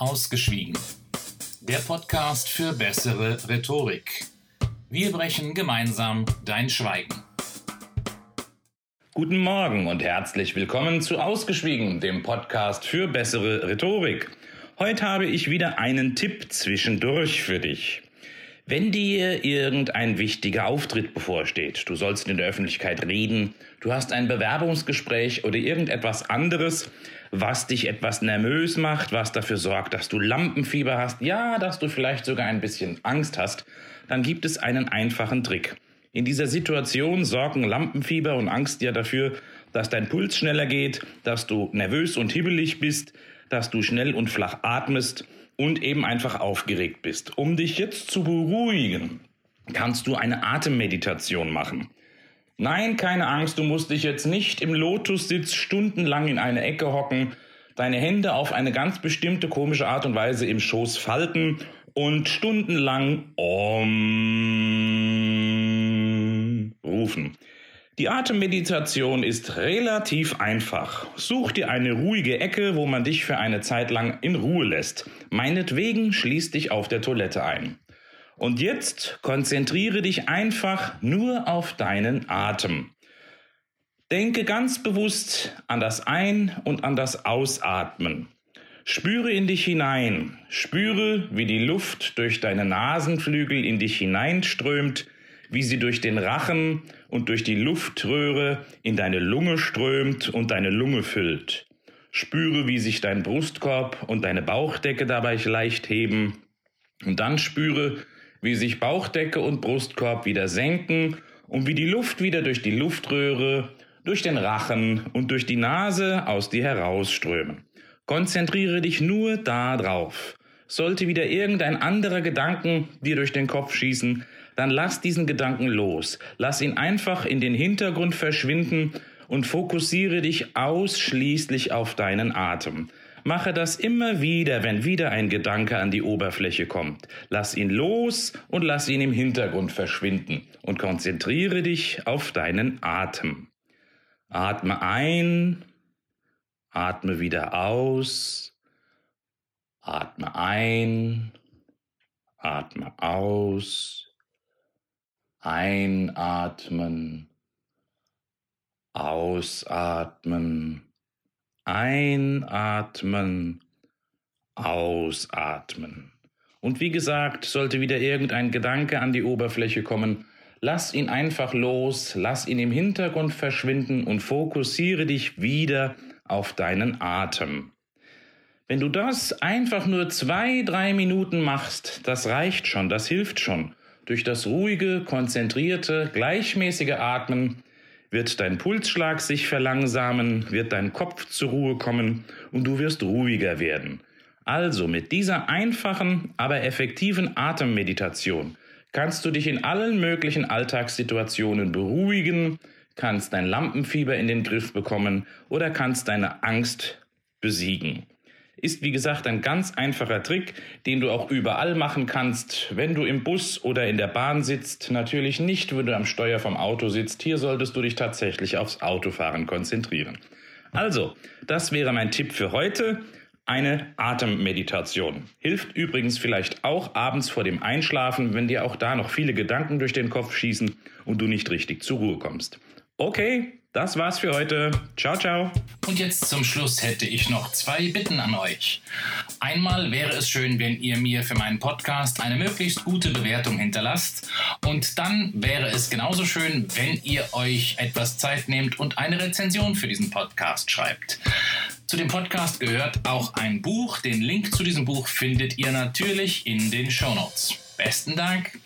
Ausgeschwiegen. Der Podcast für bessere Rhetorik. Wir brechen gemeinsam dein Schweigen. Guten Morgen und herzlich willkommen zu Ausgeschwiegen, dem Podcast für bessere Rhetorik. Heute habe ich wieder einen Tipp zwischendurch für dich. Wenn dir irgendein wichtiger Auftritt bevorsteht, du sollst in der Öffentlichkeit reden, du hast ein Bewerbungsgespräch oder irgendetwas anderes, was dich etwas nervös macht, was dafür sorgt, dass du Lampenfieber hast, ja, dass du vielleicht sogar ein bisschen Angst hast, dann gibt es einen einfachen Trick. In dieser Situation sorgen Lampenfieber und Angst ja dafür, dass dein Puls schneller geht, dass du nervös und hibbelig bist, dass du schnell und flach atmest und eben einfach aufgeregt bist. Um dich jetzt zu beruhigen, kannst du eine Atemmeditation machen. Nein, keine Angst, du musst dich jetzt nicht im Lotussitz stundenlang in eine Ecke hocken, deine Hände auf eine ganz bestimmte komische Art und Weise im Schoß falten und stundenlang Om rufen. Die Atemmeditation ist relativ einfach. Such dir eine ruhige Ecke, wo man dich für eine Zeit lang in Ruhe lässt. Meinetwegen schließ dich auf der Toilette ein. Und jetzt konzentriere dich einfach nur auf deinen Atem. Denke ganz bewusst an das Ein- und an das Ausatmen. Spüre in dich hinein. Spüre, wie die Luft durch deine Nasenflügel in dich hineinströmt, wie sie durch den Rachen und durch die Luftröhre in deine Lunge strömt und deine Lunge füllt. Spüre, wie sich dein Brustkorb und deine Bauchdecke dabei leicht heben. Und dann spüre, wie sich Bauchdecke und Brustkorb wieder senken und wie die Luft wieder durch die Luftröhre, durch den Rachen und durch die Nase aus dir herausströmen. Konzentriere dich nur darauf. Sollte wieder irgendein anderer Gedanken dir durch den Kopf schießen, dann lass diesen Gedanken los. Lass ihn einfach in den Hintergrund verschwinden und fokussiere dich ausschließlich auf deinen Atem. Mache das immer wieder, wenn wieder ein Gedanke an die Oberfläche kommt. Lass ihn los und lass ihn im Hintergrund verschwinden und konzentriere dich auf deinen Atem. Atme ein, atme wieder aus. Atme ein, atme aus, einatmen, ausatmen, einatmen, ausatmen. Und wie gesagt, sollte wieder irgendein Gedanke an die Oberfläche kommen, lass ihn einfach los, lass ihn im Hintergrund verschwinden und fokussiere dich wieder auf deinen Atem. Wenn du das einfach nur zwei, drei Minuten machst, das reicht schon, das hilft schon. Durch das ruhige, konzentrierte, gleichmäßige Atmen wird dein Pulsschlag sich verlangsamen, wird dein Kopf zur Ruhe kommen und du wirst ruhiger werden. Also mit dieser einfachen, aber effektiven Atemmeditation kannst du dich in allen möglichen Alltagssituationen beruhigen, kannst dein Lampenfieber in den Griff bekommen oder kannst deine Angst besiegen. Ist wie gesagt ein ganz einfacher Trick, den du auch überall machen kannst, wenn du im Bus oder in der Bahn sitzt. Natürlich nicht, wenn du am Steuer vom Auto sitzt. Hier solltest du dich tatsächlich aufs Autofahren konzentrieren. Also, das wäre mein Tipp für heute. Eine Atemmeditation. Hilft übrigens vielleicht auch abends vor dem Einschlafen, wenn dir auch da noch viele Gedanken durch den Kopf schießen und du nicht richtig zur Ruhe kommst. Okay, das war's für heute. Ciao, ciao. Und jetzt zum Schluss hätte ich noch zwei Bitten an euch. Einmal wäre es schön, wenn ihr mir für meinen Podcast eine möglichst gute Bewertung hinterlasst. Und dann wäre es genauso schön, wenn ihr euch etwas Zeit nehmt und eine Rezension für diesen Podcast schreibt. Zu dem Podcast gehört auch ein Buch. Den Link zu diesem Buch findet ihr natürlich in den Show Notes. Besten Dank